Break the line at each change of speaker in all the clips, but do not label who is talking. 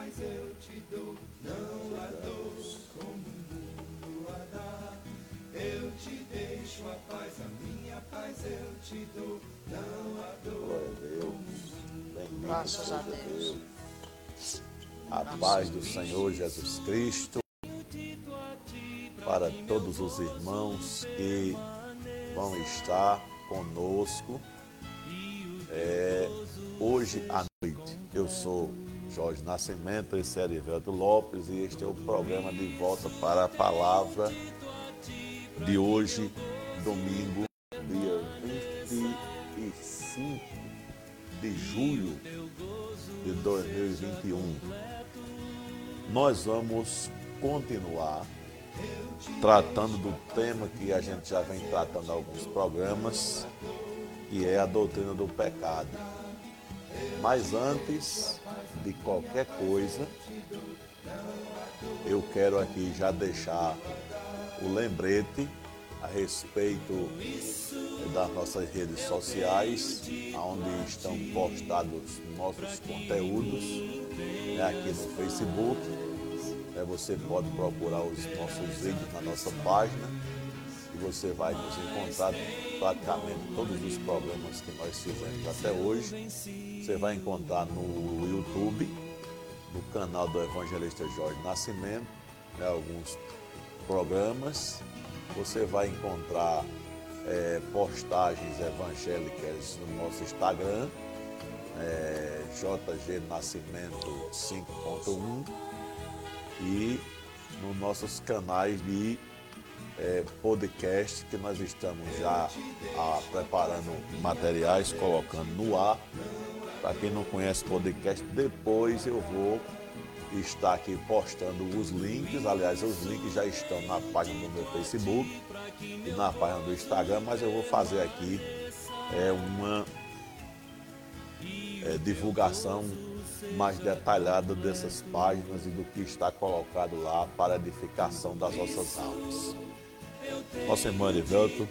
paz eu te dou, não há dor como o mundo a dar. Eu te deixo a paz, a minha paz eu te dou, não há dor como o mundo
Graças a Deus.
A paz do Senhor Jesus Cristo para todos os irmãos que vão estar conosco é, hoje à noite. Eu sou Jorge Nascimento, esse é Erivelto Lopes e este é o programa de volta para a palavra de hoje, domingo, dia 25 de julho de 2021. Nós vamos continuar tratando do tema que a gente já vem tratando em alguns programas, que é a doutrina do pecado. Mas antes de qualquer coisa, eu quero aqui já deixar o lembrete a respeito das nossas redes sociais, onde estão postados nossos conteúdos, né, aqui no Facebook. né, você pode procurar os nossos vídeos na nossa página você vai nos encontrar praticamente todos os programas que nós fizemos até hoje. Você vai encontrar no YouTube, no canal do Evangelista Jorge Nascimento, né, alguns programas. Você vai encontrar é, postagens evangélicas no nosso Instagram, é, JG Nascimento 5.1 e nos nossos canais de é, podcast que nós estamos já ah, preparando materiais, colocando no ar. Para quem não conhece podcast, depois eu vou estar aqui postando os links. Aliás, os links já estão na página do meu Facebook e na página do Instagram, mas eu vou fazer aqui é, uma é, divulgação mais detalhada dessas páginas e do que está colocado lá para edificação das nossas almas. Nossa irmã Erivelto,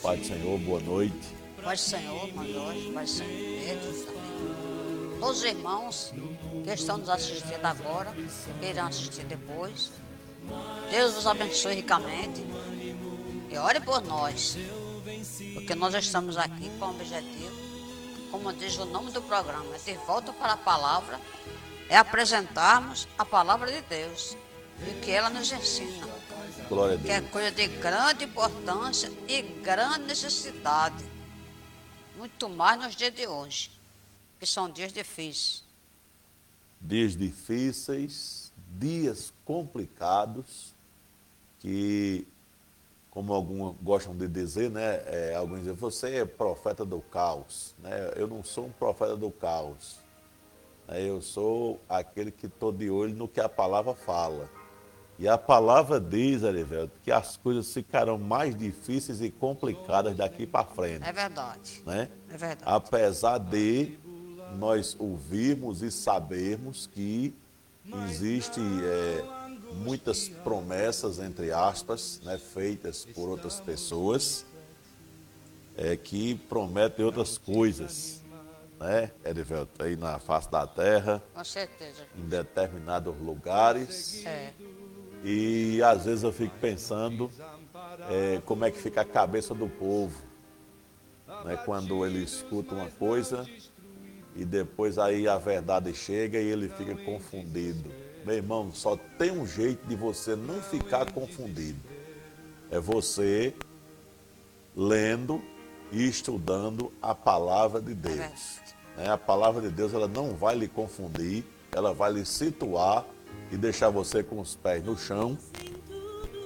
Pai do Senhor, boa noite.
Paz do Senhor, Mandói, Paz do Senhor Pedro também. Todos os irmãos que estão nos assistindo agora, que irão assistir depois. Deus vos abençoe ricamente e ore por nós, porque nós estamos aqui com o objetivo, como diz o nome do programa, é de volta para a palavra, é apresentarmos a palavra de Deus e o que ela nos ensina.
Glória a
que é
Deus.
coisa de grande importância e grande necessidade. Muito mais nos dias de hoje, que são dias difíceis.
Dias difíceis, dias complicados, que, como alguns gostam de dizer, né? é, alguns dizem, você é profeta do caos. Né? Eu não sou um profeta do caos. né? Eu sou aquele que estou de olho no que a palavra fala. E a palavra diz, Arivelto, que as coisas ficarão mais difíceis e complicadas daqui para frente.
É verdade.
Né?
É verdade.
Apesar de nós ouvirmos e sabermos que existe é, muitas promessas, entre aspas, né, feitas por outras pessoas, é, que prometem outras coisas, né, Erivelto, aí na face da terra,
Com certeza.
em determinados lugares.
É.
E às vezes eu fico pensando é, como é que fica a cabeça do povo, né, quando ele escuta uma coisa e depois aí a verdade chega e ele fica confundido. Meu irmão, só tem um jeito de você não ficar confundido. É você lendo e estudando a palavra de Deus. né? A palavra de Deus ela não vai lhe confundir, ela vai lhe situar e deixar você com os pés no chão,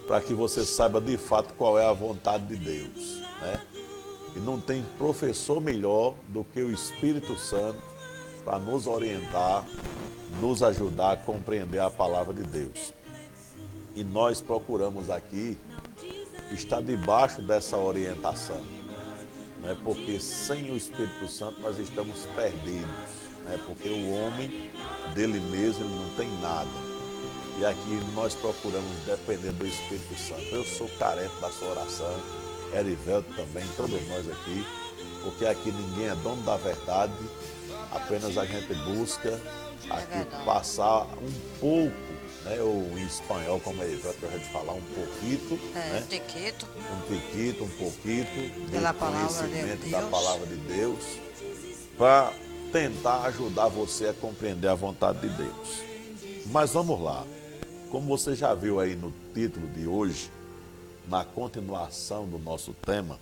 para que você saiba de fato qual é a vontade de Deus. Né? E não tem professor melhor do que o Espírito Santo para nos orientar, nos ajudar a compreender a palavra de Deus. E nós procuramos aqui estar debaixo dessa orientação, né? porque sem o Espírito Santo nós estamos perdidos, né? porque o homem dele mesmo ele não tem nada. E aqui nós procuramos depender do Espírito Santo. Eu sou carente da sua oração, Erivelto também, todos nós aqui, porque aqui ninguém é dono da verdade, apenas a gente busca aqui passar um pouco, né? Ou em espanhol, como ele vai de falar, um pouquito,
É,
né?
tiquito.
um tiquito, um pouquito
Pela palavra de
conhecimento da
Deus.
palavra de Deus, para tentar ajudar você a compreender a vontade de Deus. Mas vamos lá. Como você já viu aí no título de hoje, na continuação do nosso tema,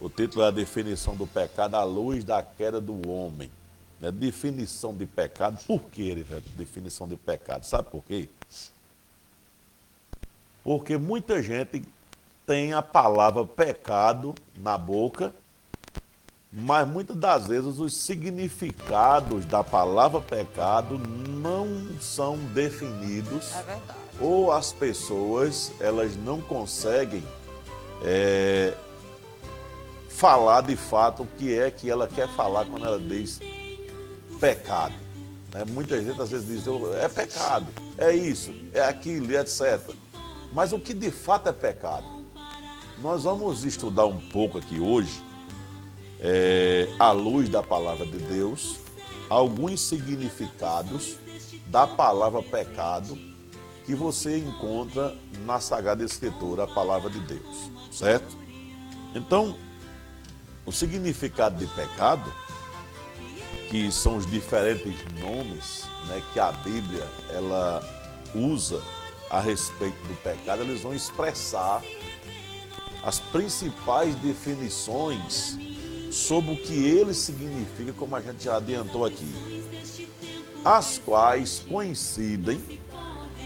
o título é a definição do pecado à luz da queda do homem. Né? Definição de pecado. Por que? Definição de pecado. Sabe por quê? Porque muita gente tem a palavra pecado na boca, mas muitas das vezes os significados da palavra pecado não são definidos
É verdade.
ou as pessoas elas não conseguem é, falar de fato o que é que ela quer falar quando ela diz pecado. né? Muita gente às vezes diz, "Oh, é pecado, é isso, é aquilo, etc. Mas o que de fato é pecado? Nós vamos estudar um pouco aqui hoje, é, à luz da palavra de Deus, alguns significados da palavra pecado que você encontra na Sagrada Escritura, a palavra de Deus, certo? Então, o significado de pecado, que são os diferentes nomes né, que a Bíblia ela usa a respeito do pecado, eles vão expressar as principais definições sobre o que ele significa, como a gente já adiantou aqui, as quais coincidem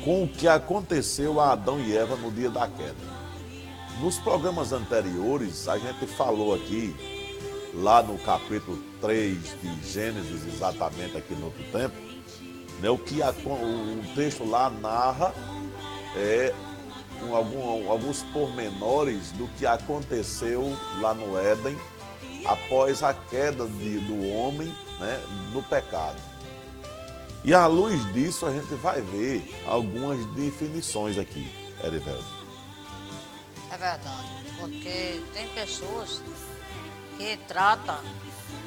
com o que aconteceu a Adão e Eva no dia da queda. Nos programas anteriores, a gente falou aqui, lá no capítulo 3 de Gênesis, exatamente aqui no outro tempo, né, o que a- o texto lá narra é um, algum- alguns pormenores do que aconteceu lá no Éden após a queda de- do homem né, no pecado. E à luz disso a gente vai ver algumas definições aqui, Erivelto.
É verdade. Porque tem pessoas que tratam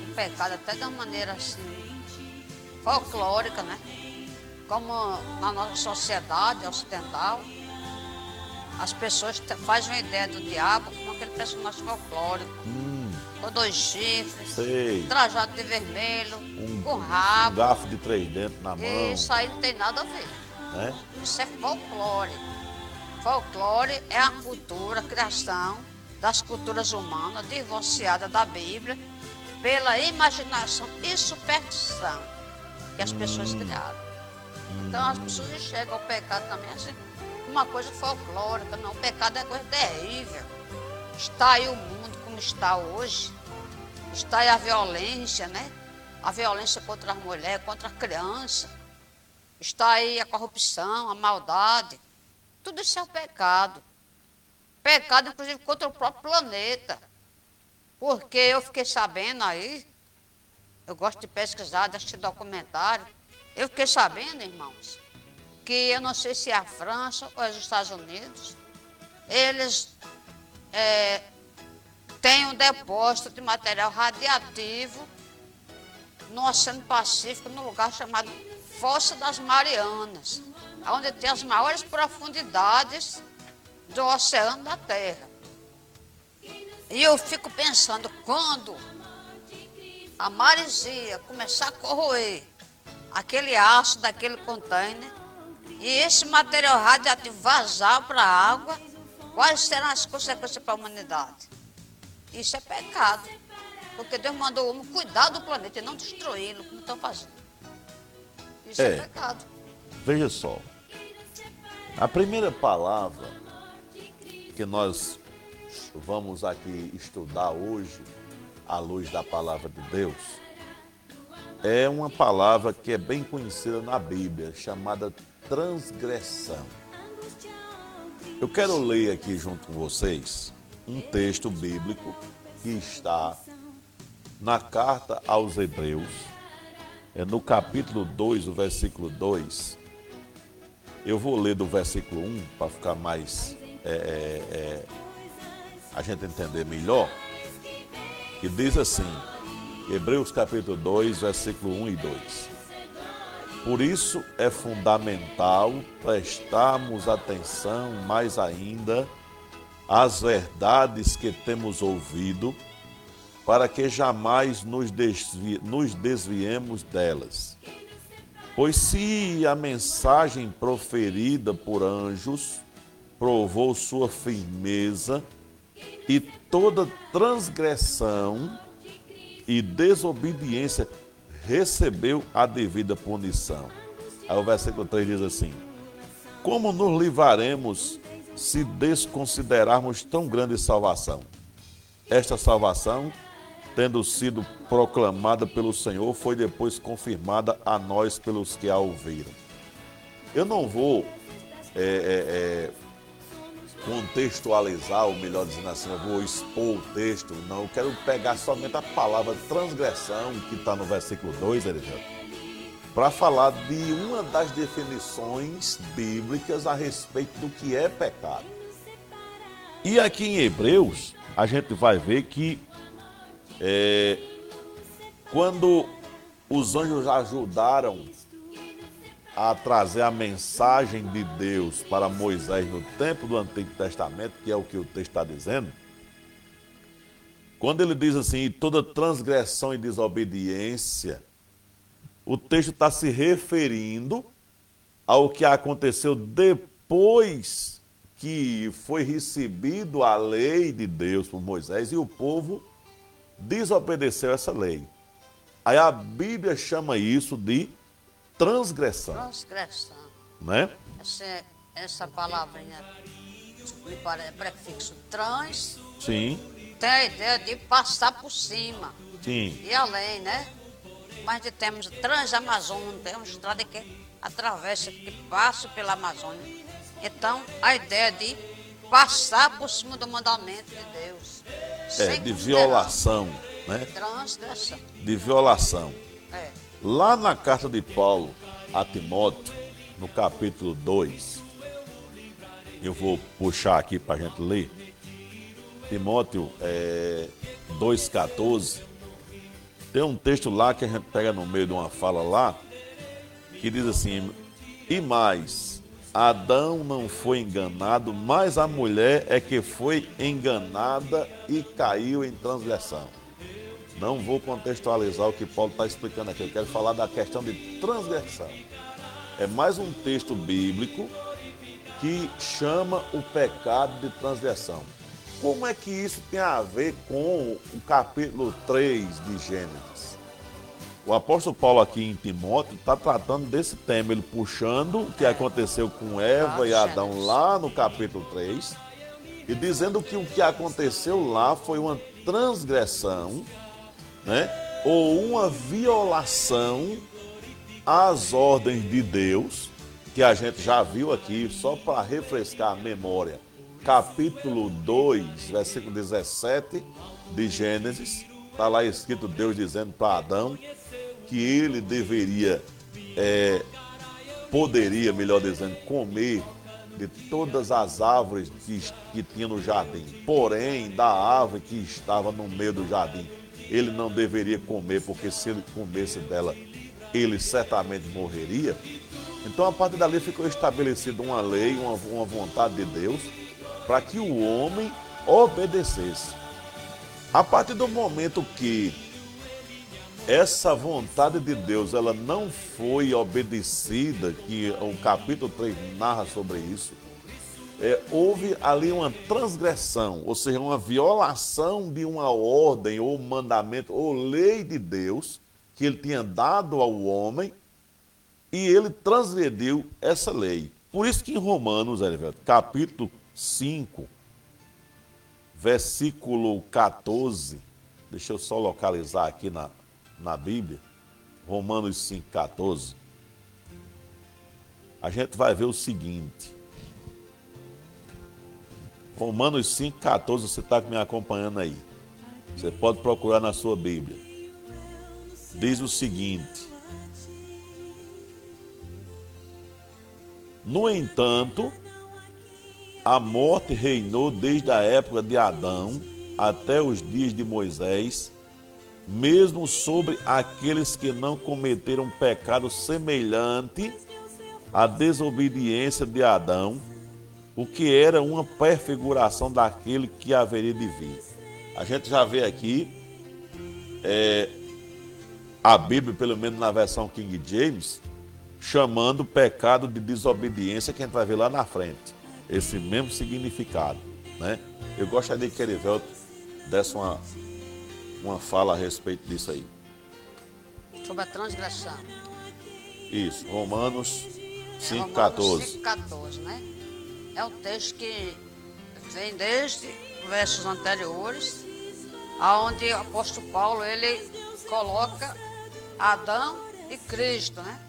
o pecado até de uma maneira assim, folclórica, né? Como na nossa sociedade ocidental, as pessoas fazem uma ideia do diabo como aquele personagem folclórico, com dois chifres,
Sei.
trajado de vermelho,
Um,
com
um
rabo.
garfo de três dentes na mão,
Isso aí não tem nada a ver.
né?
Isso é folclore. Folclore é a cultura, a criação das culturas humanas divorciada da Bíblia pela imaginação e superstição que as pessoas criaram. Então as pessoas enxergam o pecado também assim, uma coisa folclórica. Não, o pecado é coisa terrível. Está aí o mundo como está hoje. Está aí a violência, né? A violência contra as mulheres, contra as crianças. Está aí a corrupção, a maldade. Tudo isso é o pecado. Pecado, inclusive, contra o próprio planeta. Porque eu fiquei sabendo aí, eu gosto de pesquisar, de assistir documentário. Eu fiquei sabendo, irmãos, que eu não sei se é a França ou é os Estados Unidos, eles é, têm um depósito de material radiativo no Oceano Pacífico, num lugar chamado Fossa das Marianas, onde tem as maiores profundidades do oceano da Terra. E eu fico pensando, quando a maresia começar a corroer aquele aço daquele container e esse material radioativo vazar para a água, quais serão as consequências para a humanidade? Isso é pecado. Porque Deus mandou o homem cuidar do planeta e não destruí-lo, como estão fazendo. Isso é,
É.
pecado.
Veja só, a primeira palavra que nós vamos aqui estudar hoje, à luz da palavra de Deus, é uma palavra que é bem conhecida na Bíblia, chamada transgressão. Eu quero ler aqui junto com vocês um texto bíblico que está na carta aos Hebreus, é no capítulo 2, o versículo 2. Eu vou ler do versículo 1 para ficar mais. é, é, é, a gente entender melhor. Que diz assim, Hebreus capítulo 2, versículo 1 e 2. Por isso é fundamental prestarmos atenção mais ainda às verdades que temos ouvido, para que jamais nos, nos desviemos delas. Pois se a mensagem proferida por anjos provou sua firmeza, e toda transgressão e desobediência recebeu a devida punição. Aí o versículo 3 diz assim: Como nos livraremos se desconsiderarmos tão grande salvação? Esta salvação, tendo sido proclamada pelo Senhor, foi depois confirmada a nós pelos que a ouviram. Eu não vou é, é, é, contextualizar, ou melhor dizendo assim, eu vou expor o texto, não, eu quero pegar somente a palavra transgressão, que está no versículo 2, Erivelto, para falar de uma das definições bíblicas a respeito do que é pecado. E aqui em Hebreus, a gente vai ver que é, quando os anjos ajudaram a trazer a mensagem de Deus para Moisés no tempo do Antigo Testamento, que é o que o texto está dizendo, quando ele diz assim, toda transgressão e desobediência, o texto está se referindo ao que aconteceu depois que foi recebido a lei de Deus por Moisés e o povo desobedeceu essa lei. Aí a Bíblia chama isso de transgressão.
Transgressão.
Né?
Essa, essa palavrinha parece prefixo trans.
Sim.
Tem a ideia de passar por cima.
Sim.
E além, né? Mas temos transamazônia, temos estrada que atravessa, que passa pela Amazônia. Então, a ideia de passar por cima do mandamento de Deus.
É, de violação, né?
Transgressão.
De violação.
É.
Lá na carta de Paulo a Timóteo, no capítulo 2, eu vou puxar aqui para a gente ler. Timóteo é, 2,14. Tem um texto lá que a gente pega no meio de uma fala lá, que diz assim: E mais, Adão não foi enganado, mas a mulher é que foi enganada e caiu em transgressão. Não vou contextualizar o que Paulo está explicando aqui, eu quero falar da questão de transgressão. É mais um texto bíblico que chama o pecado de transgressão. Como é que isso tem a ver com o capítulo 3 de Gênesis? O apóstolo Paulo aqui em Timóteo está tratando desse tema, ele puxando o que aconteceu com Eva e Adão lá no capítulo 3 e dizendo que o que aconteceu lá foi uma transgressão né? ou uma violação às ordens de Deus, que a gente já viu aqui, só para refrescar a memória, capítulo 2, versículo 17 de Gênesis, está lá escrito Deus dizendo para Adão que ele deveria, é, poderia, melhor dizendo, comer de todas as árvores que, que tinha no jardim, porém da árvore que estava no meio do jardim ele não deveria comer, porque se ele comesse dela, ele certamente morreria. Então, a partir dali ficou estabelecida uma lei, uma, uma vontade de Deus, para que o homem obedecesse. A partir do momento que essa vontade de Deus ela não foi obedecida, que o capítulo 3 narra sobre isso, é, houve ali uma transgressão, ou seja, uma violação de uma ordem ou mandamento ou lei de Deus que ele tinha dado ao homem e ele transgrediu essa lei. Por isso que em Romanos, capítulo 5, versículo 14, deixa eu só localizar aqui na, na Bíblia, Romanos 5, 14, a gente vai ver o seguinte, Romanos 5,14, você está me acompanhando aí. Você pode procurar na sua Bíblia. Diz o seguinte: No entanto, a morte reinou desde a época de Adão até os dias de Moisés, mesmo sobre aqueles que não cometeram pecado semelhante à desobediência de Adão, o que era uma prefiguração daquele que haveria de vir. A gente já vê aqui é, a Bíblia, pelo menos na versão King James, chamando o pecado de desobediência, que a gente vai ver lá na frente. Esse mesmo significado. Né? Eu gostaria que Erivelto desse uma, uma fala a respeito disso aí.
Sobre a transgressão.
Isso, Romanos 5,14.
Romanos 5,14, né? É um texto que vem desde versos anteriores, aonde o apóstolo Paulo ele coloca Adão e Cristo, né?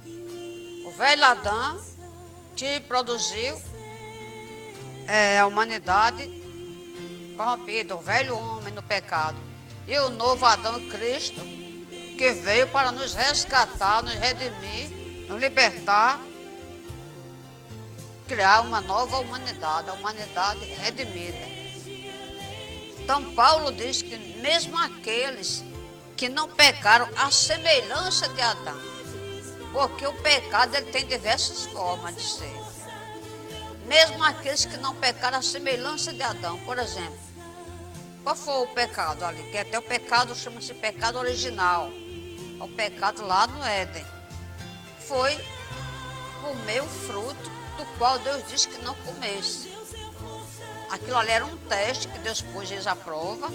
O velho Adão que produziu é, a humanidade corrompida, o velho homem no pecado. E o novo Adão Cristo, que veio para nos resgatar, nos redimir, nos libertar, criar uma nova humanidade, a humanidade redimida. Então Paulo diz que mesmo aqueles que não pecaram a semelhança de Adão, porque o pecado ele tem diversas formas de ser. Mesmo aqueles que não pecaram a semelhança de Adão, por exemplo, qual foi o pecado ali? Que até o pecado chama-se pecado original. O pecado lá no Éden. Foi comer o fruto do qual Deus disse que não comesse. Aquilo ali era um teste que Deus pôs eles à prova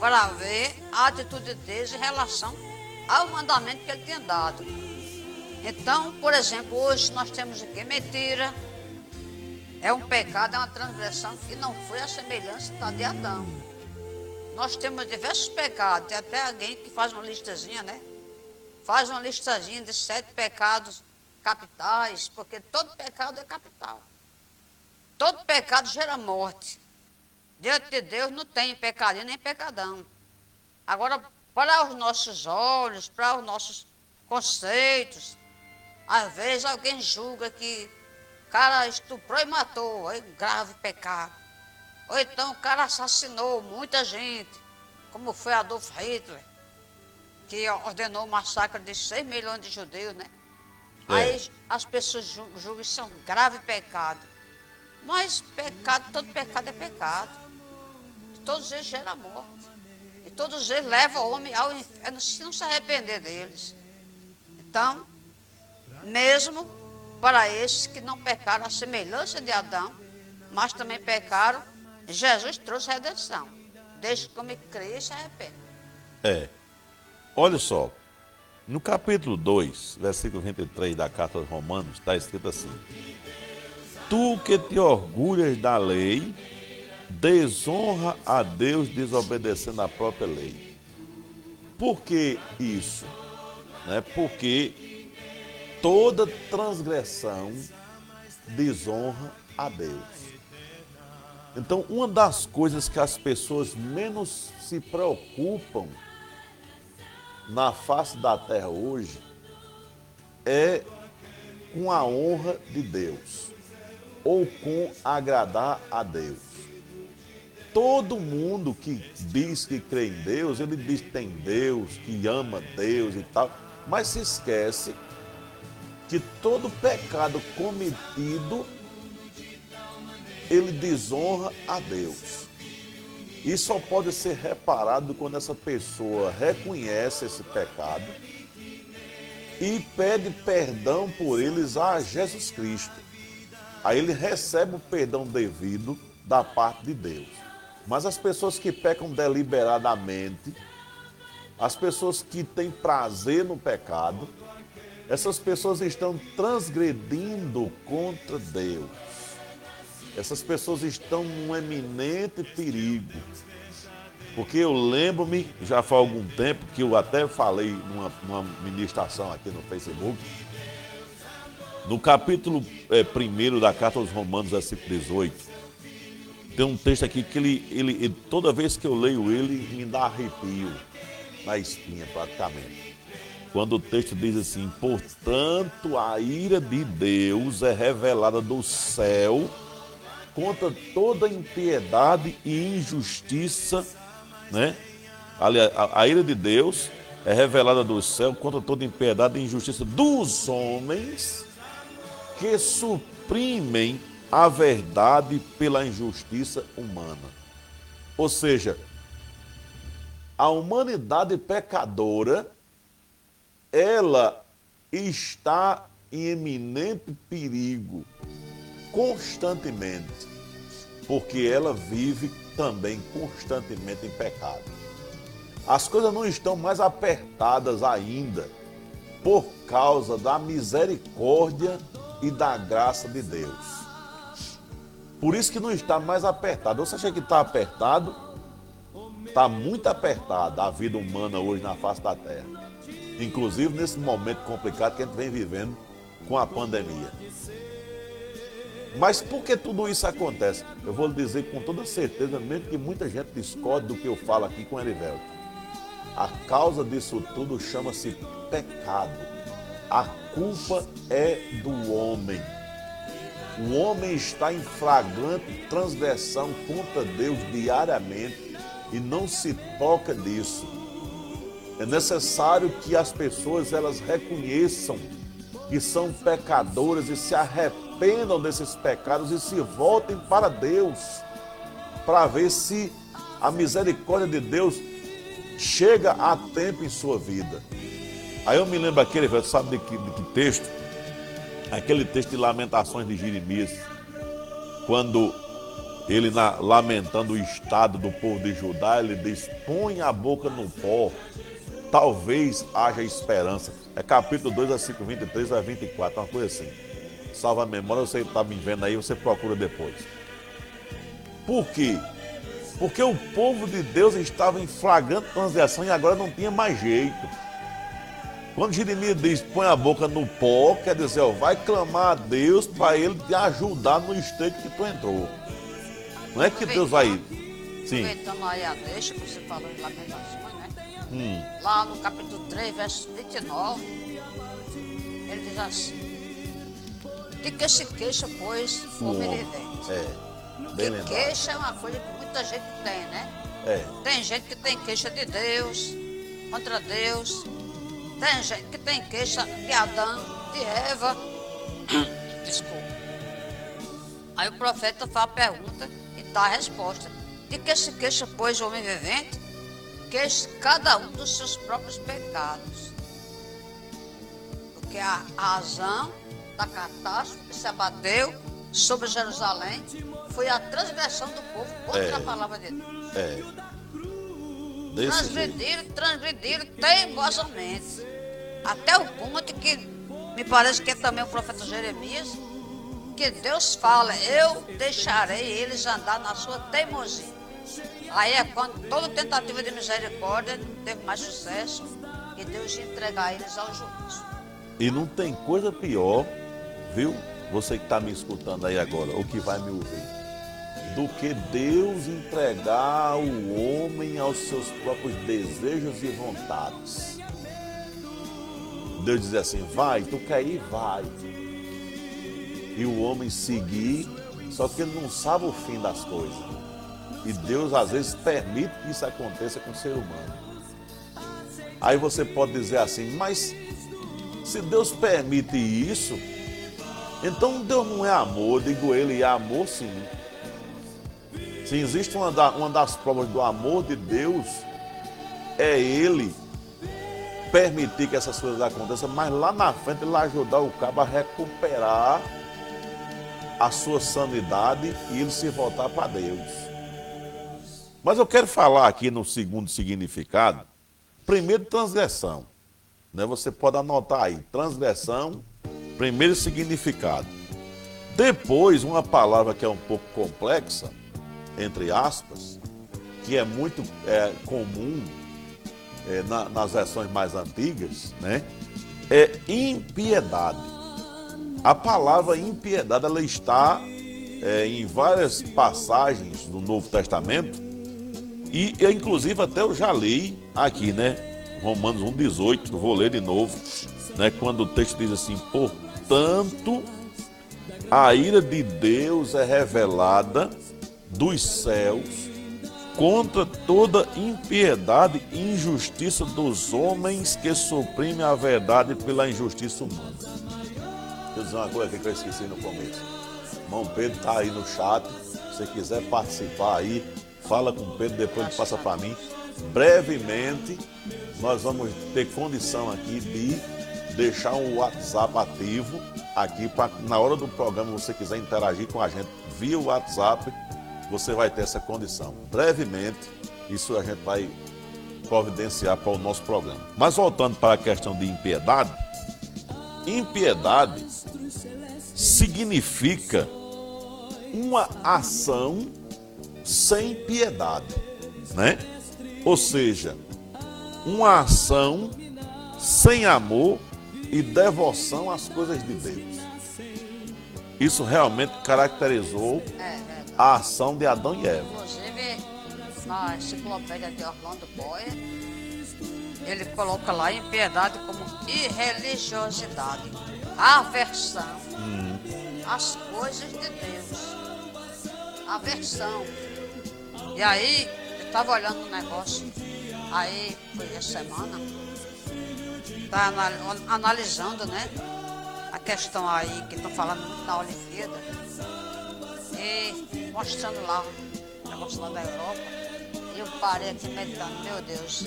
para ver a atitude deles em relação ao mandamento que ele tinha dado. Então, por exemplo, hoje nós temos o que? Mentira. É um pecado, é uma transgressão que não foi a semelhança da de Adão. Nós temos diversos pecados, tem até alguém que faz uma listazinha, né? Faz uma listazinha de sete pecados capitais, porque todo pecado é capital. Todo pecado gera morte. Diante de Deus não tem pecadinho nem pecadão. Agora, para os nossos olhos, para os nossos conceitos, às vezes alguém julga que o cara estuprou e matou, é grave pecado. Ou então o cara assassinou muita gente, como foi Adolf Hitler, que ordenou o massacre de 6 milhões de judeus, né? É. Aí as pessoas julgam isso é um grave pecado. Mas pecado, todo pecado é pecado. Todos eles geram morte. E todos eles levam o homem ao inferno se não se arrepender deles. Então, mesmo para esses que não pecaram a semelhança de Adão, mas também pecaram Jesus trouxe redenção. Desde que come crer e se arrepende.
É. Olha só. No capítulo 2, versículo 23 da carta aos Romanos, está escrito assim: Tu que te orgulhas da lei, desonra a Deus desobedecendo a própria lei. Por que isso? Né? Porque toda transgressão desonra a Deus. Então, uma das coisas que as pessoas menos se preocupam na face da terra hoje é com a honra de Deus ou com agradar a Deus. Todo mundo que diz que crê em Deus, ele diz que tem Deus, que ama Deus e tal, mas se esquece que todo pecado cometido ele desonra a Deus. E só pode ser reparado quando essa pessoa reconhece esse pecado e pede perdão por eles a Jesus Cristo. Aí ele recebe o perdão devido da parte de Deus. Mas as pessoas que pecam deliberadamente, as pessoas que têm prazer no pecado, essas pessoas estão transgredindo contra Deus. Essas pessoas estão num eminente perigo. Porque eu lembro-me, já faz algum tempo, que eu até falei numa, numa ministração aqui no Facebook, no capítulo é, 1 da carta aos Romanos, versículo 18, tem um texto aqui que ele, ele, ele, toda vez que eu leio ele, me dá arrepio na espinha praticamente. Quando o texto diz assim, portanto a ira de Deus é revelada do céu contra toda impiedade e injustiça, né? aliás, a, a ira de Deus é revelada do céu contra toda impiedade e injustiça dos homens que suprimem a verdade pela injustiça humana. Ou seja, a humanidade pecadora, ela está em eminente perigo constantemente, porque ela vive também constantemente em pecado. As coisas não estão mais apertadas ainda por causa da misericórdia e da graça de Deus. Por isso que não está mais apertado. Você acha que está apertado? Está muito apertada a vida humana hoje na face da terra. Inclusive nesse momento complicado que a gente vem vivendo com a pandemia. Mas por que tudo isso acontece? Eu vou lhe dizer com toda certeza, mesmo que muita gente discorde do que eu falo aqui com Erivelto. A causa disso tudo chama-se pecado. A culpa é do homem. O homem está em flagrante transgressão contra Deus diariamente e não se toca disso. É necessário que as pessoas elas reconheçam que são pecadoras e se arrependam desses pecados e se voltem para Deus, para ver se a misericórdia de Deus chega a tempo em sua vida. Aí eu me lembro aquele, sabe de que, de que texto? Aquele texto de Lamentações de Jeremias, quando ele na, lamentando o estado do povo de Judá, ele diz: põe a boca no pó, talvez haja esperança. É capítulo 2, versículo 23 a 24, uma coisa assim. Salva a memória, você está me vendo aí, você procura depois. Por quê? Porque o povo de Deus estava em flagrante transgressão e agora não tinha mais jeito. Quando Jeremias diz põe a boca no pó, quer dizer, ó, vai clamar a Deus para ele te ajudar no estado que tu entrou. Não é que Deus vai.
Sim. Aproveitando aí a deixa que você falou em Lamentações, né? Hum. Lá no capítulo 3, verso 29, ele diz assim: De que se queixa, pois, o homem vivente? É. Bem que queixa é uma coisa que muita gente tem, né? É. Tem gente que tem queixa de Deus, contra Deus. Tem gente que tem queixa de Adão, de Eva. Desculpa. Aí o profeta faz a pergunta e dá a resposta. De que se queixa, pois, o homem vivente? Queixa cada um dos seus próprios pecados. Porque a razão da catástrofe que se abateu sobre Jerusalém foi a transgressão do povo contra é. a palavra de Deus. É. transgrediram, transgrediram teimosamente. Até o ponto que me parece que é também o profeta Jeremias, que Deus fala, eu deixarei eles andar na sua teimosia. Aí é quando toda tentativa de misericórdia teve mais sucesso e Deus ia entregar eles ao juízo.
E não tem coisa pior, viu? Você que está me escutando aí agora, ou que vai me ouvir, do que Deus entregar o homem aos seus próprios desejos e vontades. Deus dizer assim: vai, tu quer ir, vai. E o homem seguir, só que ele não sabe o fim das coisas. E Deus às vezes permite que isso aconteça com o ser humano. Aí você pode dizer assim, mas se Deus permite isso, então Deus não é amor, digo ele, é amor sim. Se existe uma, da, uma das provas do amor de Deus, é Ele permitir que essas coisas aconteçam, mas lá na frente ele ajudar o cabo a recuperar a sua sanidade e ele se voltar para Deus. Mas eu quero falar aqui no segundo significado, primeiro transgressão. Né? Você pode anotar aí, transgressão Primeiro significado. Depois, uma palavra que é um pouco complexa, entre aspas, que é muito é, comum é, na, nas versões mais antigas, né? É impiedade. A palavra impiedade ela está é, em várias passagens do Novo Testamento e eu, inclusive até eu já li aqui, né? Romanos 1,18, vou ler de novo, né? Quando o texto diz assim, por Portanto, a ira de Deus é revelada dos céus contra toda impiedade e injustiça dos homens que suprimem a verdade pela injustiça humana. Deixa eu dizer uma coisa aqui que eu esqueci no começo. Irmão Pedro está aí no chat. Se quiser participar aí, fala com Pedro, depois ele passa para mim. Brevemente, nós vamos ter condição aqui de deixar o WhatsApp ativo aqui para na hora do programa você quiser interagir com a gente via WhatsApp, você vai ter essa condição. Brevemente, isso a gente vai providenciar para o nosso programa. Mas voltando para a questão de impiedade, impiedade significa uma ação sem piedade, né? Ou seja, uma ação sem amor e devoção às coisas de Deus. Isso realmente caracterizou a ação de Adão e Eva.
Inclusive, na enciclopédia de Orlando Boyer, ele coloca lá impiedade como irreligiosidade, aversão às coisas de Deus. Aversão. E aí, eu estava olhando um negócio, aí foi essa semana, tá anal- analisando, né? A questão aí que estão falando muito Olimpíada e mostrando lá o negócio lá da Europa. E eu parei aqui meditando, meu Deus,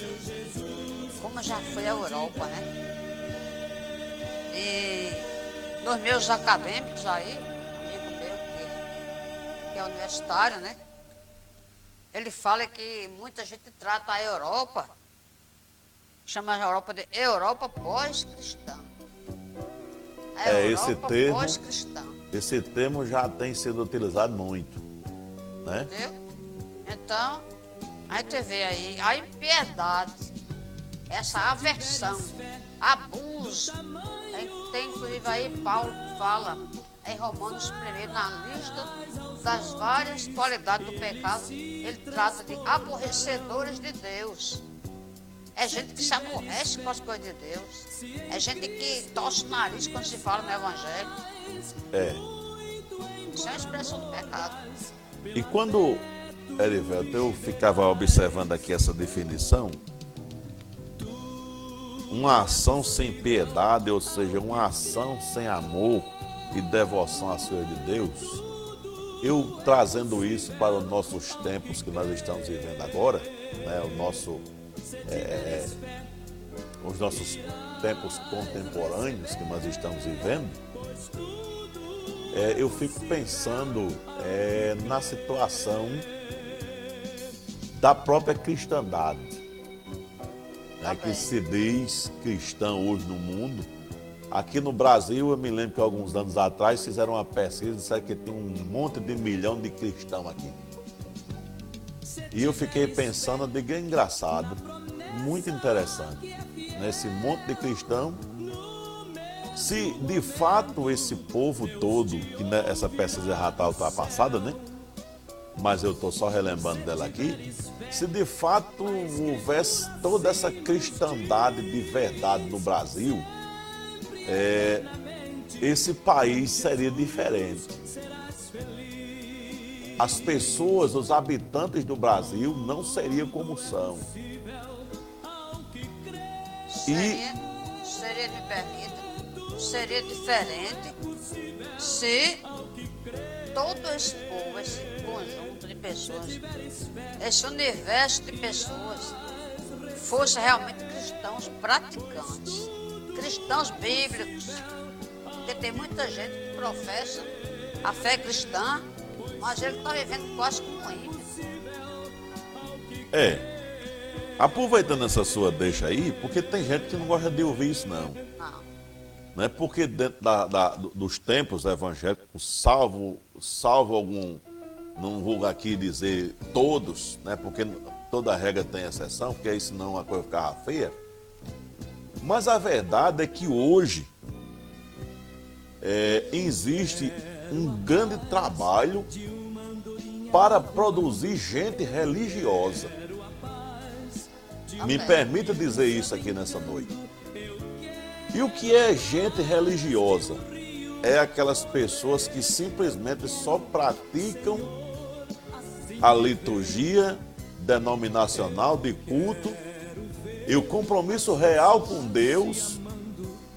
como já foi a Europa, né? E nos meus acadêmicos aí, amigo meu que, que é universitário, né? Ele fala que muita gente trata a Europa, chama a Europa de Europa pós-cristã.
É, esse termo-
pós-cristã.
Esse termo já tem sido utilizado muito, né?
Entendeu? Então, a gente vê aí a impiedade, essa aversão, abuso. Tem, inclusive aí Paulo que fala em Romanos 1, na lista das várias qualidades do pecado, ele trata de aborrecedores de Deus. É gente que se aborrece com as coisas de Deus. É gente que torce o nariz quando se fala no Evangelho.
É.
Isso é uma expressão do pecado.
E quando, Erivelto, eu ficava observando aqui essa definição, uma ação sem piedade, ou seja, uma ação sem amor e devoção às coisas de Deus, eu trazendo isso para os nossos tempos que nós estamos vivendo agora, né, o nosso, é, os nossos tempos contemporâneos que nós estamos vivendo, é, eu fico pensando é, na situação da própria cristandade, né, que se diz cristão hoje no mundo. Aqui no Brasil, eu me lembro que alguns anos atrás fizeram uma pesquisa e disseram que tem um monte de milhão de cristãos aqui. E eu fiquei pensando, eu digo, é engraçado, muito interessante. Nesse monte de cristão, se de fato esse povo todo, que né, essa pesquisa já está ultrapassada, né? Mas eu estou só relembrando dela aqui. Se de fato houvesse toda essa cristandade de verdade no Brasil, é, esse país seria diferente. As pessoas, os habitantes do Brasil não seriam como são.
Seria, seria, me permita, seria diferente se todo esse povo, esse conjunto de pessoas, esse universo de pessoas, fosse realmente cristãos praticantes, cristãos bíblicos. Porque tem muita gente que professa a fé cristã, mas ele está vivendo quase como um ímpio.
É. Aproveitando essa sua deixa aí, porque tem gente que não gosta de ouvir isso, não.
Não.
Não é porque dentro da- da- dos tempos evangélicos, salvo, salvo algum, não vou aqui dizer todos, né? porque toda regra tem exceção, porque aí senão a coisa ficava feia. Mas a verdade é que hoje é, existe um grande trabalho para produzir gente religiosa. Me permita dizer isso aqui nessa noite. E o que é gente religiosa? É aquelas pessoas que simplesmente só praticam a liturgia denominacional de culto e o compromisso real com Deus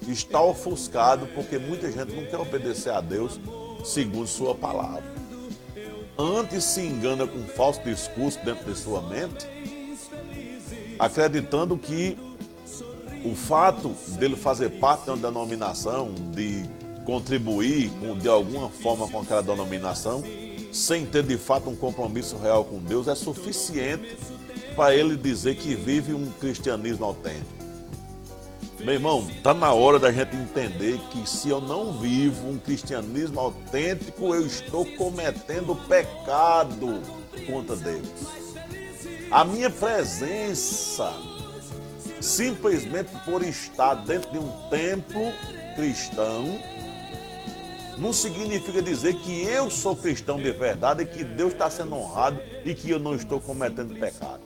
está ofuscado porque muita gente não quer obedecer a Deus segundo sua palavra. Antes se engana com um falso discurso dentro de sua mente, acreditando que o fato dele fazer parte de uma denominação, de contribuir de alguma forma com aquela denominação, sem ter de fato um compromisso real com Deus, é suficiente para ele dizer que vive um cristianismo autêntico. Meu irmão, está na hora da gente entender que se eu não vivo um cristianismo autêntico, eu estou cometendo pecado contra Deus. A minha presença, simplesmente por estar dentro de um templo cristão, não significa dizer que eu sou cristão de verdade que Deus está sendo honrado e que eu não estou cometendo pecado.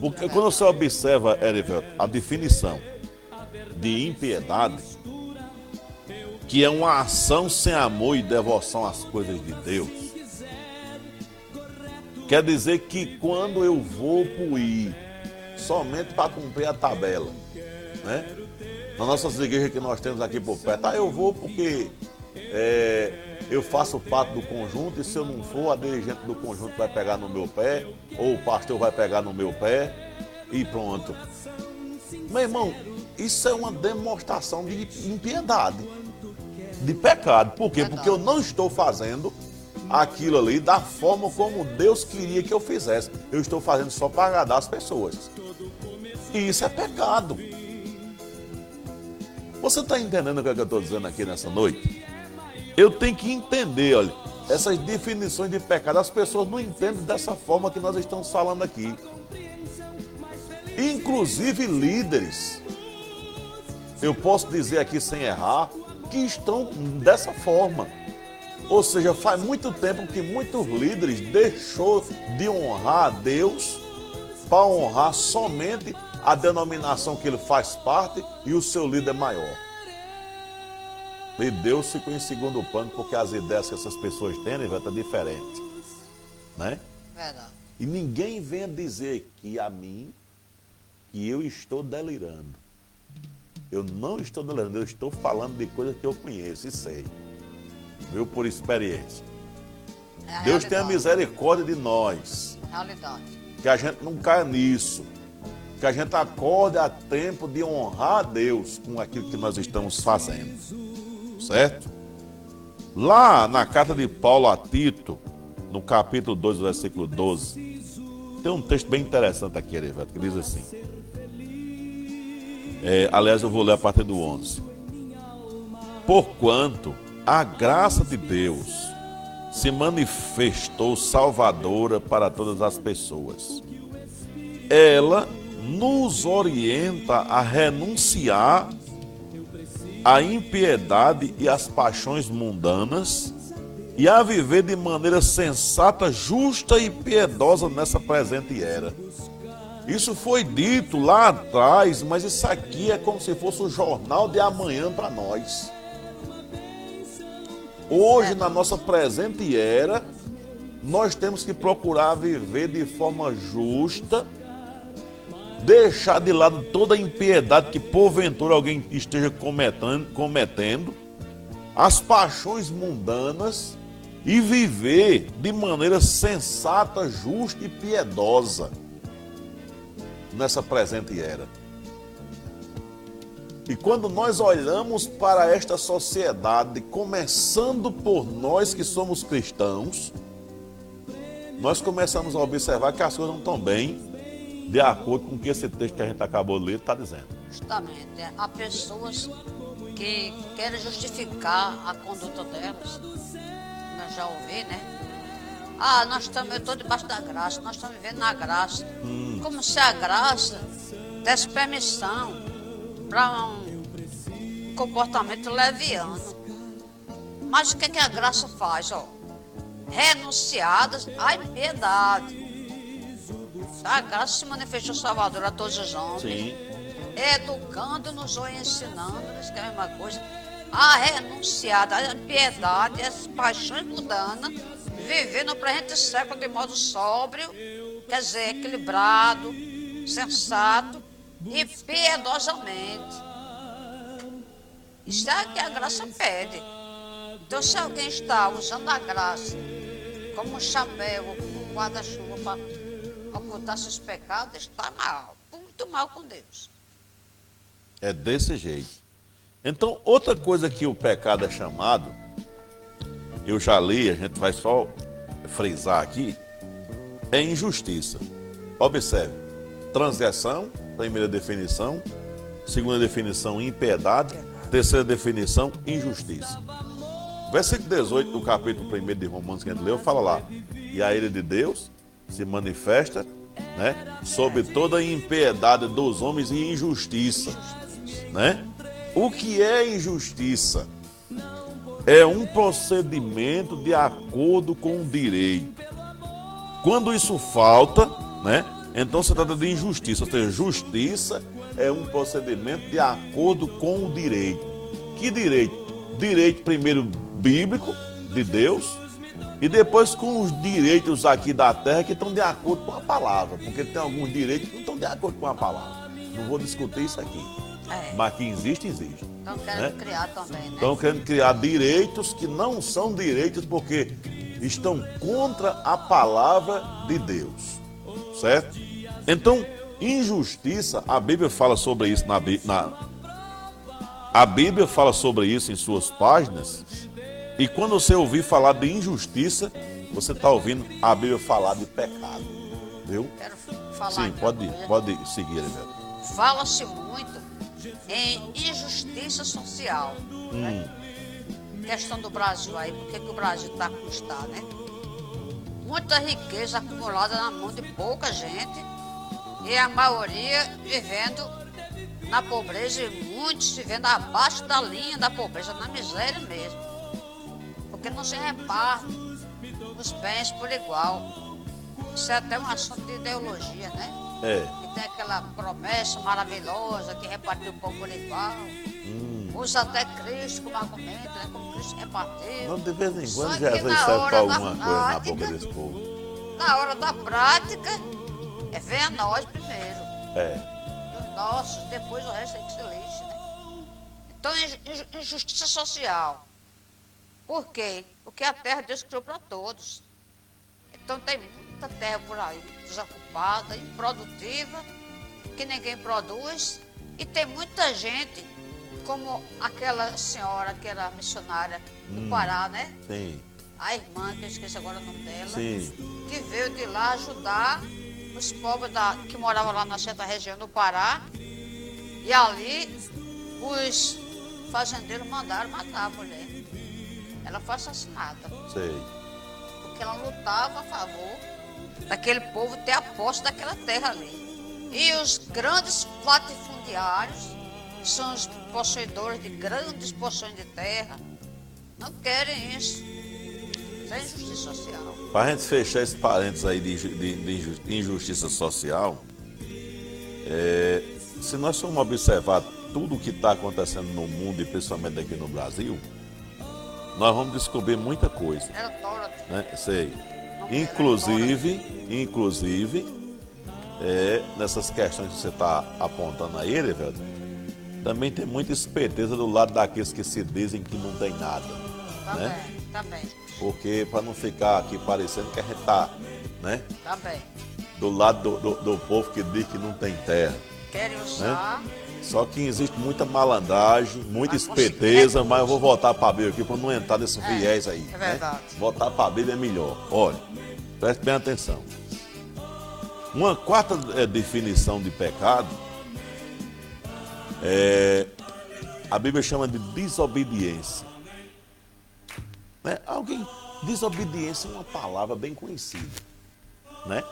Porque quando você observa, Erivelto, a definição de impiedade, que é uma ação sem amor e devoção às coisas de Deus, quer dizer que quando eu vou ir somente para cumprir a tabela, né? Nas nossas igrejas que nós temos aqui por perto, ah, eu vou porque é, eu faço parte do conjunto e se eu não for, a dirigente do conjunto vai pegar no meu pé, ou o pastor vai pegar no meu pé e pronto. Meu irmão, isso é uma demonstração de impiedade, de pecado. Por quê? Porque eu não estou fazendo aquilo ali da forma como Deus queria que eu fizesse. Eu estou fazendo só para agradar as pessoas. E isso é pecado. Você está entendendo o que, é que eu estou dizendo aqui nessa noite? Eu tenho que entender, olha, essas definições de pecado. As pessoas não entendem dessa forma que nós estamos falando aqui. Inclusive líderes eu posso dizer aqui sem errar, que estão dessa forma. Ou seja, faz muito tempo que muitos líderes deixou de honrar a Deus para honrar somente a denominação que ele faz parte e o seu líder maior. E Deus ficou em segundo plano porque as ideias que essas pessoas têm vai estar diferente. Né?
Verdade.
E ninguém venha dizer que a mim que eu estou delirando. Eu não estou delirando, eu estou falando de coisas que eu conheço e sei. Viu? Por experiência. É Deus tenha misericórdia de nós.
Realidade.
Que a gente não caia nisso. Que a gente acorde a tempo de honrar a Deus com aquilo que nós estamos fazendo. Certo? Lá na carta de Paulo a Tito, no capítulo 2, versículo 12, tem um texto bem interessante aqui, Erivelto, que diz assim: é, aliás, eu vou ler a partir do 11. Porquanto a graça de Deus se manifestou salvadora para todas as pessoas. Ela nos orienta a renunciar à impiedade e às paixões mundanas e a viver de maneira sensata, justa e piedosa nessa presente era isso foi dito lá atrás, mas isso aqui é como se fosse o jornal de amanhã para nós. Hoje, na nossa presente era, nós temos que procurar viver de forma justa, deixar de lado toda a impiedade que porventura alguém esteja cometendo, cometendo as paixões mundanas e viver de maneira sensata, justa e piedosa nessa presente era. E quando nós olhamos para esta sociedade, começando por nós que somos cristãos, nós começamos a observar que as coisas não estão bem, de acordo com o que esse texto que a gente acabou de ler está dizendo.
Justamente. É, há pessoas que querem justificar a conduta delas. Eu já ouvi, né? Ah, nós estamos, eu estou debaixo da graça, nós estamos vivendo na graça. Hum. Como se a graça desse permissão para um comportamento leviano. Mas o que, é que a graça faz? Ó? Renunciadas à impiedade. A graça se manifestou Salvador a todos os homens. Sim. Educando-nos ou ensinando-nos, que é a mesma coisa. A renunciada à piedade, às paixões mundanas viver no presente século de modo sóbrio quer dizer, equilibrado, sensato e piedosamente. Isso é o que a graça pede. Então, se alguém está usando a graça como um chapéu, como um guarda-chuva para ocultar seus pecados, está mal, muito mal com Deus.
É desse jeito. Então, outra coisa que o pecado é chamado, eu já li, a gente vai só frisar aqui, é injustiça. Observe, transgressão, primeira definição, segunda definição, impiedade, terceira definição, injustiça. Versículo 18 do capítulo 1 de Romanos que a gente leu, fala lá, e a ira de Deus se manifesta né, sobre toda a impiedade dos homens e injustiça. Né? O que é injustiça? É um procedimento de acordo com o direito. Quando isso falta, né? Então se trata de injustiça. Ou seja, justiça é um procedimento de acordo com o direito. Que direito? Direito primeiro bíblico de Deus e depois com os direitos aqui da terra que estão de acordo com a palavra, porque tem alguns direitos que não estão de acordo com a palavra. Não vou discutir isso aqui. É. Mas que existe, existe.
Estão querendo né? criar também, né?
Estão querendo criar direitos que não são direitos porque estão contra a palavra de Deus. Certo? Então, injustiça, a Bíblia fala sobre isso na, na a Bíblia fala sobre isso em suas páginas. E quando você ouvir falar de injustiça, você está ouvindo a Bíblia falar de pecado. Viu?
Quero falar
Sim, pode, pode seguir, Evelio.
Fala-se muito em injustiça social. Hum. Né? Questão do Brasil aí, por que o Brasil está como está, né? Muita riqueza acumulada na mão de pouca gente e a maioria vivendo na pobreza e muitos vivendo abaixo da linha da pobreza, na miséria mesmo. Porque não se reparte os bens por igual. Isso é até um assunto de ideologia, né?
É
tem aquela promessa maravilhosa que repartiu o povo por igual. Hum. Usa até Cristo como argumento, né? Como Cristo repartiu.
Não, de vez em quando Jesus serve para alguma coisa prática, na boca desse povo.
Na hora da prática, é vem a nós primeiro.
É.
Os nossos, depois o resto é que se lixe, né? Então, injustiça social. Por quê? Porque a terra Deus criou para todos. Então tem muita terra por aí, desocupada, improdutiva, que ninguém produz. E tem muita gente, como aquela senhora que era missionária do hum, Pará, né?
Sim.
A irmã, que eu esqueci agora o nome dela,
sim.
que veio de lá ajudar os pobres da, que moravam lá na certa região do Pará. E ali os fazendeiros mandaram matar a mulher. Ela foi assassinada.
Sei
porque ela lutava a favor daquele povo ter a posse daquela terra ali. E os grandes latifundiários, que são os possuidores de grandes porções de terra, não querem isso. Isso é injustiça social.
Para a gente fechar esse parênteses aí de, de, de injustiça social, é, se nós formos observar tudo o que está acontecendo no mundo e principalmente aqui no Brasil, nós vamos descobrir muita coisa. Né? Sei. Inclusive, inclusive, é, nessas questões que você está apontando aí, velho, também tem muita esperteza do lado daqueles que se dizem que não tem nada.
Também,
né?
também.
Porque para não ficar aqui parecendo que a gente está, né?
Também.
Do lado do, do, do, povo que diz que não tem terra.
Querem usar. Né?
Só que existe muita malandragem, muita esperteza, mas eu vou voltar para a Bíblia aqui para não entrar nesse é, viés aí.
É verdade. Né?
Voltar para a Bíblia é melhor. Olha, preste bem atenção. Uma quarta é, definição de pecado é, a Bíblia chama de desobediência. Né? Alguém, desobediência é uma palavra bem conhecida, né?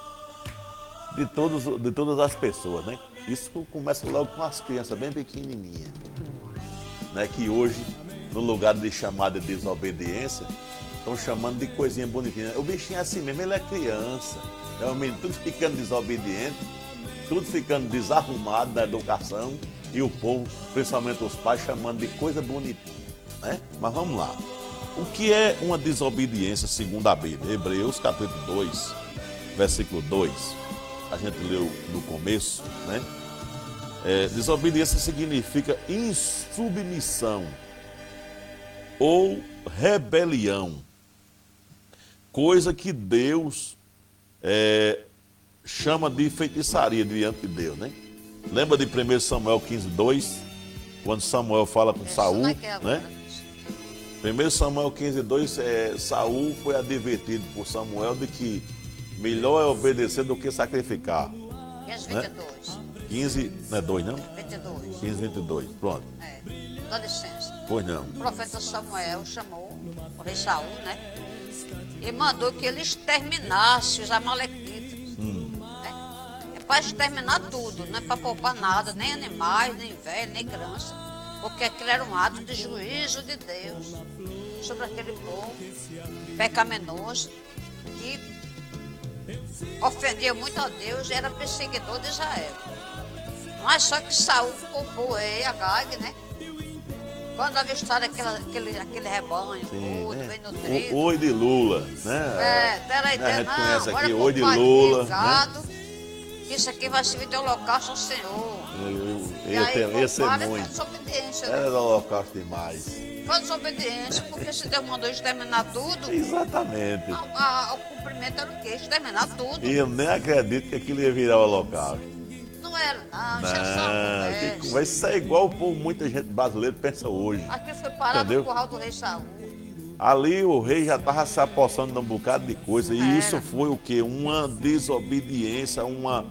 De, todos, de todas as pessoas, né? Isso começa logo com as crianças bem pequenininhas. Né? Que hoje, no lugar de chamar de desobediência, estão chamando de coisinha bonitinha. O bichinho é assim mesmo, ele é criança. É um menino tudo ficando desobediente, tudo ficando desarrumado na educação e o povo, principalmente os pais, chamando de coisa bonitinha. Né? Mas vamos lá. O que é uma desobediência segundo a Bíblia? Hebreus capítulo 2, versículo 2, a gente leu no começo, né? É, desobediência significa insubmissão ou rebelião, coisa que Deus é, chama de feitiçaria diante de Deus, né? Lembra de 1 Samuel 15, 2? Quando Samuel fala com Saul, né? 1 Samuel 15, 2, é, Saul foi advertido por Samuel de que melhor é obedecer do que sacrificar.
15, 22.
15, não é 2 não?
22.
15, 22, pronto.
É. Dá licença.
Pois não.
O profeta Samuel chamou o rei Saul, né? E mandou que ele exterminasse os amalequitas. Né? É para exterminar tudo, não é para poupar nada, nem animais, nem velho, nem criança. Porque aquilo era um ato de juízo de Deus sobre aquele povo pecaminoso que ofendia muito a Deus e era perseguidor de Israel. Mas só que Saul poupou ele, Agag, né? Quando avistaram aquela, aquele, aquele rebanho,
Sim, né?
bem nutrido.
O, oi de Lula, né?
É, peraí,
Né, a gente
não,
conhece aqui, oi de Lula. Né?
gado, que Isso aqui vai servir de holocausto ao Senhor. E
eu,
aí,
esse é
para
muito.
desobediência.
Era
Né?
do holocausto demais.
Foi desobediência, porque se Deus mandou exterminar tudo,
Exatamente.
a- a- o cumprimento era o quê? Exterminar tudo.
E eu nem acredito que aquilo ia virar holocausto.
Não era, não, é
Não, que
conversa.
conversa. Isso é igual o povo, muita gente brasileira pensa hoje.
Aqui foi parado
Entendeu?
no curral do rei Saul.
Ali o rei já estava se apossando de um bocado de coisa. E
Era.
isso foi o quê? Uma desobediência, uma,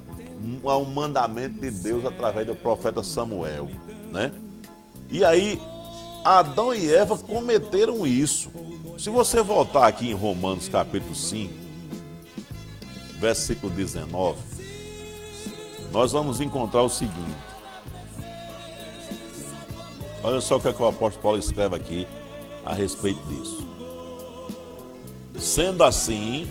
a um mandamento de Deus através do profeta Samuel. Né? E aí, Adão e Eva cometeram isso. Se você voltar aqui em Romanos capítulo 5, versículo 19, nós vamos encontrar o seguinte. Olha só o que, é que o apóstolo Paulo escreve aqui a respeito disso. Sendo assim,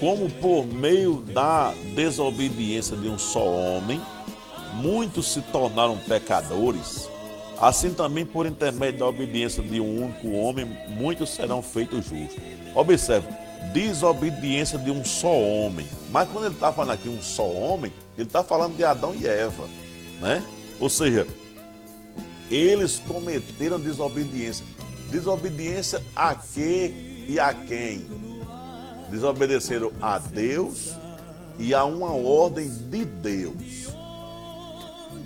como por meio da desobediência de um só homem, muitos se tornaram pecadores, assim também por intermédio da obediência de um único homem, muitos serão feitos justos. Observe, desobediência de um só homem. Mas quando ele está falando aqui um só homem, ele está falando de Adão e Eva, né? Ou seja, eles cometeram desobediência. Desobediência a que e a quem? Desobedeceram a Deus e a uma ordem de Deus.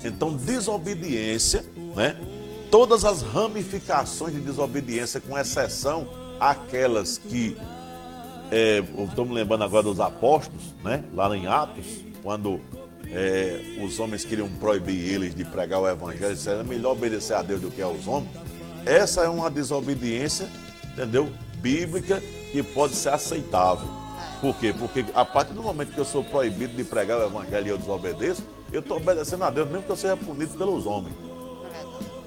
Então, desobediência, né? Todas as ramificações de desobediência, com exceção aquelas que é, lembrando agora dos apóstolos, né? Lá em Atos, quando é, os homens queriam proibir eles de pregar o evangelho, disseram é melhor obedecer a Deus do que aos homens. Essa é uma desobediência, entendeu? Bíblica que pode ser aceitável. Por quê? Porque a partir do momento que eu sou proibido de pregar o evangelho e eu desobedeço, eu estou obedecendo a Deus, mesmo que eu seja punido pelos homens.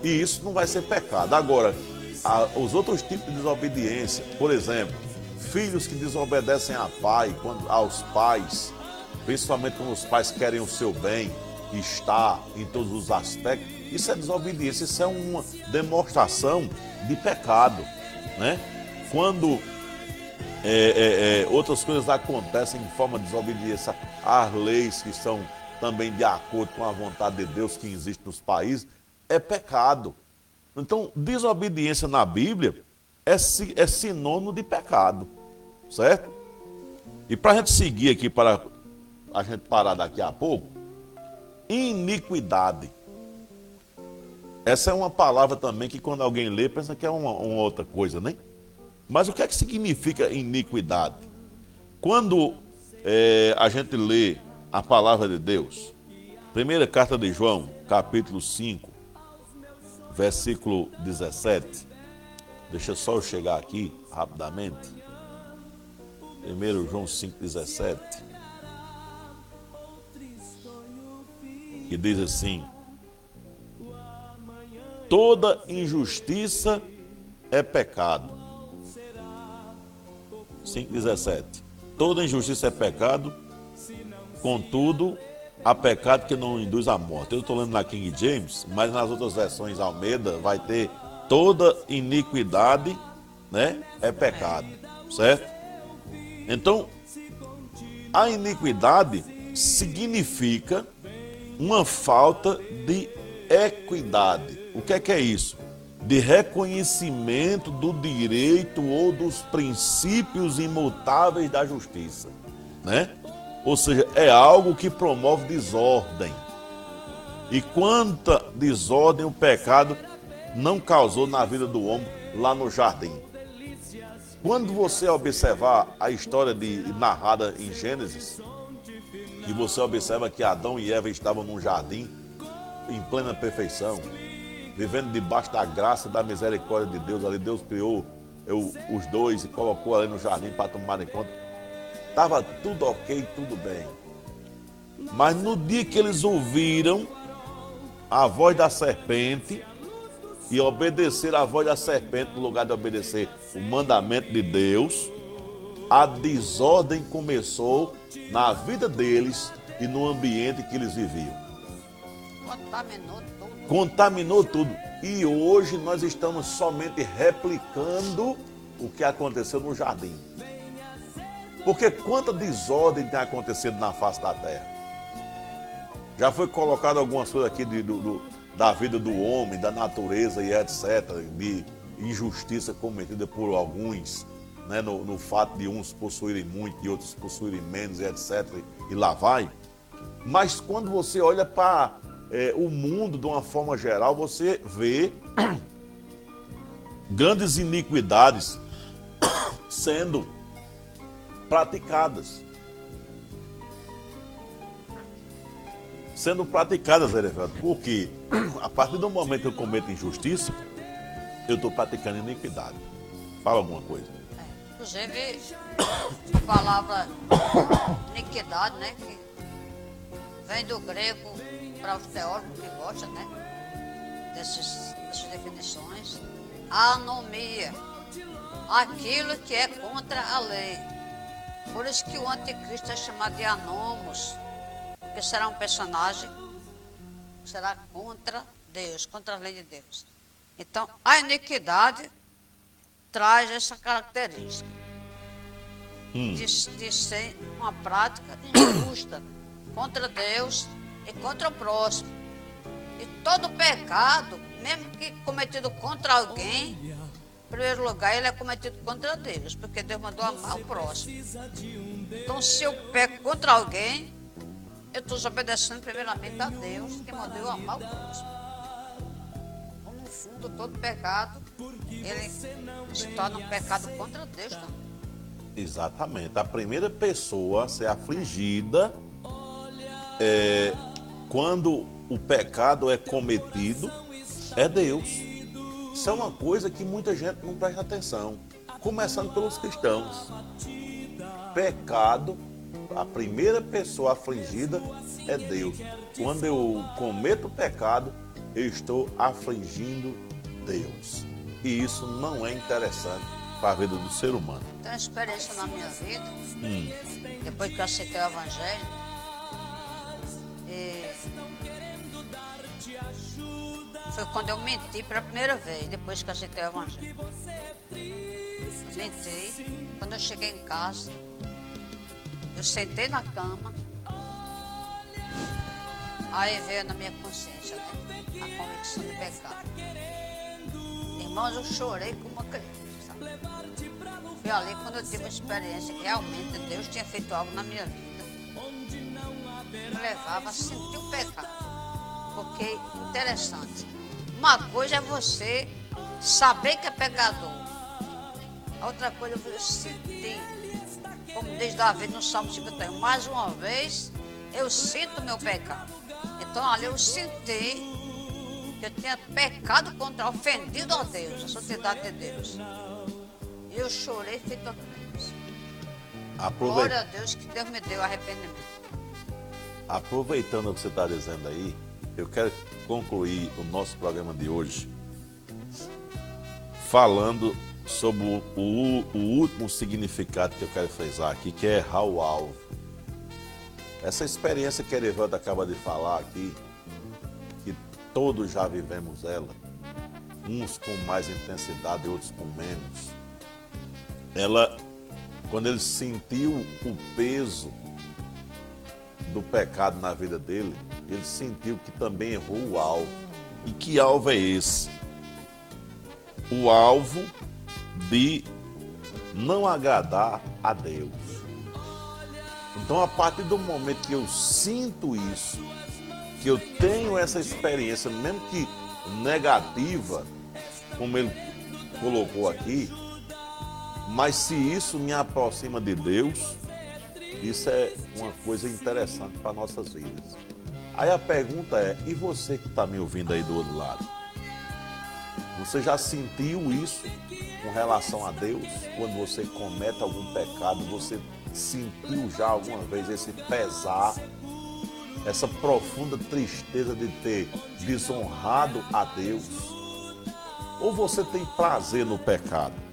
E isso não vai ser pecado. Agora, a- os outros tipos de desobediência, por exemplo, filhos que desobedecem a pai, quando, aos pais, principalmente quando os pais querem o seu bem, está em todos os aspectos, isso é desobediência, isso é uma demonstração de pecado. Né? Quando é, é, é, outras coisas acontecem de forma de desobediência às leis que são também de acordo com a vontade de Deus que existe nos países, é pecado. Então, desobediência na Bíblia é, é sinônimo de pecado, certo? E para a gente seguir aqui, para a gente parar daqui a pouco, iniquidade. Essa é uma palavra também que quando alguém lê, pensa que é uma, uma outra coisa, né? Mas o que é que significa iniquidade? Quando eh, a gente lê a palavra de Deus, primeira carta de João, capítulo 5, versículo 17. Deixa só eu chegar aqui rapidamente. 1 João 5, 17. Que diz assim: Toda injustiça é pecado. 5,17. Toda injustiça é pecado, contudo, há pecado que não induz à morte. Eu estou lendo na King James, mas nas outras versões Almeida vai ter toda iniquidade, né? É pecado, certo? Então, a iniquidade significa uma falta de equidade. O que é que é isso? De reconhecimento do direito ou dos princípios imutáveis da justiça, né? Ou seja, é algo que promove desordem. E quanta desordem o pecado não causou na vida do homem lá no jardim. Quando você observar a história de, narrada em Gênesis, e você observa que Adão e Eva estavam num jardim em plena perfeição, vivendo debaixo da graça da misericórdia de Deus. Ali Deus criou eu, os dois e colocou ali no jardim para tomarem conta. Estava tudo ok, tudo bem. Mas no dia que eles ouviram a voz da serpente e obedecer a voz da serpente no lugar de obedecer o mandamento de Deus, a desordem começou na vida deles e no ambiente que eles viviam.
Contaminou.
Contaminou tudo. E hoje nós estamos somente replicando o que aconteceu no jardim. Porque quanta desordem tem acontecido na face da terra. Já foi colocado algumas coisas aqui de, do, do, da vida do homem, da natureza e etc., de injustiça cometida por alguns né, no, no, fato de uns possuírem muito e outros possuírem menos, e etc. E lá vai. Mas quando você olha para é, o mundo de uma forma geral, você vê grandes iniquidades sendo praticadas. Sendo praticadas, Erevaldo, porque a partir do momento que eu cometo injustiça, eu estou praticando iniquidade. Fala alguma coisa.
Inclusive, a palavra iniquidade, né? Que vem do grego para os teóricos que gostam, né? Desses, dessas definições. Anomia. Aquilo que é contra a lei. Por isso que o anticristo é chamado de anomos. Que será um personagem que será contra Deus, contra a lei de Deus. Então, a iniquidade traz essa característica hum. de, de ser uma prática injusta contra Deus e contra o próximo. E todo pecado, mesmo que cometido contra alguém, em primeiro lugar, ele é cometido contra Deus, porque Deus mandou amar o próximo. Então, se eu peco contra alguém, eu estou obedecendo primeiramente a Deus, que mandou eu amar o próximo. Então, no fundo, todo pecado ele se torna um pecado contra Deus também.
Exatamente. A primeira pessoa a ser afligida é quando o pecado é cometido é Deus. Isso é uma coisa que muita gente não presta atenção, começando pelos cristãos. Pecado, a primeira pessoa afligida é Deus. Quando eu cometo pecado, eu estou afligindo Deus. E isso não é interessante para a vida do ser humano.
Tem uma experiência na minha vida, hum. depois que eu aceitei o Evangelho, e foi quando eu menti pela primeira vez, depois que eu aceitei o Evangelho. Eu menti, quando eu cheguei em casa, eu sentei na cama, aí veio na minha consciência né, a convicção do pecado. Irmãos, eu chorei como uma criança. Foi ali quando eu tive a experiência que realmente Deus tinha feito algo na minha vida. Me levava a sentir o pecado. Porque, interessante, uma coisa é você saber que é pecador. A outra coisa é você sentir. Como diz Davi no Salmo 51, mais uma vez eu sinto meu pecado. Então ali eu senti que eu tinha pecado contra, ofendido a Deus, a santidade de Deus. E eu chorei feito a Deus. Glória a Deus que Deus me deu arrependimento.
Aproveitando o que você está dizendo aí, eu quero concluir o nosso programa de hoje falando sobre o, o, o último significado que eu quero frisar aqui, que é errar o alvo. Essa experiência que a Erevanda acaba de falar aqui, Todos já vivemos ela, uns com mais intensidade, outros com menos. Ela quando ele sentiu o peso do pecado na vida dele, ele sentiu que também errou o alvo. E que alvo é esse? O alvo de não agradar a Deus. Então, a partir do momento que eu sinto isso, que eu tenho essa experiência, mesmo que negativa, como ele colocou aqui, mas se isso me aproxima de Deus, isso é uma coisa interessante para nossas vidas. Aí a pergunta é: e você que está me ouvindo aí do outro lado? Você já sentiu isso com relação a Deus? Quando você comete algum pecado, você sentiu já alguma vez esse pesar, essa profunda tristeza de ter desonrado a Deus? Ou você tem prazer no pecado?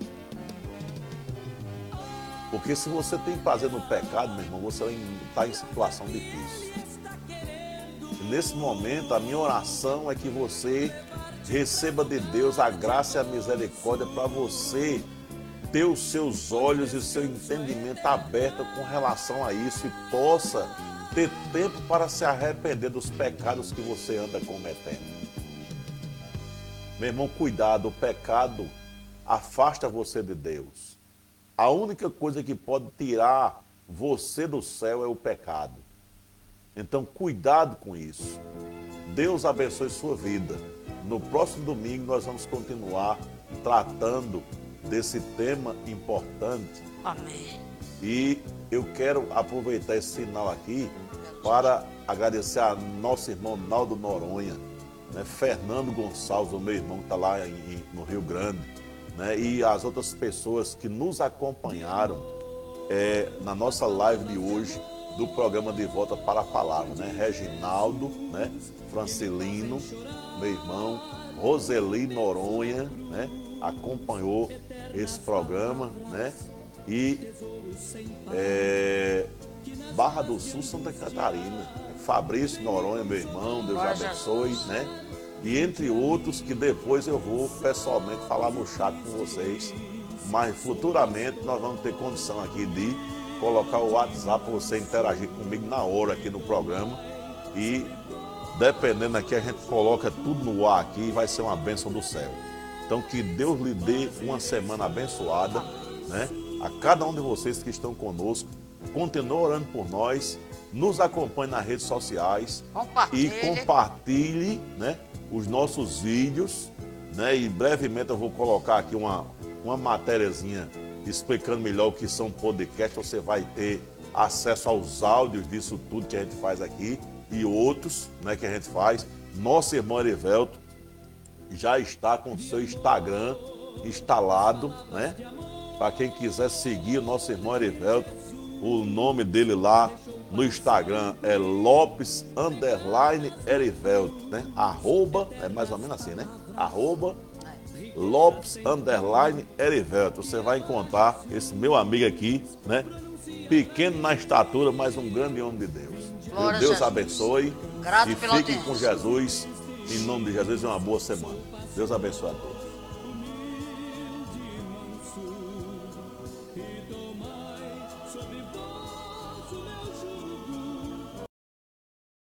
Porque se você tem prazer no pecado, meu irmão, você está em situação difícil. Nesse momento, a minha oração é que você receba de Deus a graça e a misericórdia para você ter os seus olhos e seu entendimento aberto com relação a isso e possa ter tempo para se arrepender dos pecados que você anda cometendo. Meu irmão, cuidado, o pecado afasta você de Deus. A única coisa que pode tirar você do céu é o pecado. Então, cuidado com isso. Deus abençoe sua vida. No próximo domingo, nós vamos continuar tratando desse tema importante.
Amém.
E eu quero aproveitar esse sinal aqui para agradecer a nosso irmão Naldo Noronha, né? Fernando Gonçalves, o meu irmão que está lá em, no Rio Grande, né? e as outras pessoas que nos acompanharam é, na nossa live de hoje do programa De Volta para a Palavra, né? Reginaldo, né? Francelino, meu irmão, Roseli Noronha, né? Acompanhou esse programa, né? E é, Barra do Sul, Santa Catarina. Fabrício Noronha, meu irmão, Deus abençoe, né? E entre outros que depois eu vou pessoalmente falar no chat com vocês. Mas futuramente nós vamos ter condição aqui de colocar o WhatsApp para você interagir comigo na hora aqui no programa. E dependendo aqui, a gente coloca tudo no ar aqui e vai ser uma bênção do céu. Então que Deus lhe dê uma semana abençoada, né? A cada um de vocês que estão conosco, continue orando por nós, nos acompanhe nas redes sociais
Compartilhe.
e compartilhe, né, os nossos vídeos, né? E brevemente eu vou colocar aqui uma uma matériazinha explicando melhor o que são podcasts, você vai ter acesso aos áudios disso tudo que a gente faz aqui e outros né, que a gente faz. Nosso irmão Erivelto já está com o seu Instagram instalado, né? Para quem quiser seguir o nosso irmão Erivelto, o nome dele lá no Instagram é Lopes Underline Erivelto, né? Arroba, é mais ou menos assim, né? Arroba Lopes Underline Erivelto. Você vai encontrar esse meu amigo aqui, né? Pequeno na estatura, mas um grande homem de Deus.
Glória
Deus
Jesus.
abençoe
Grato
e fiquem com. Jesus. Em nome de Jesus, e uma boa semana. Deus abençoe a todos.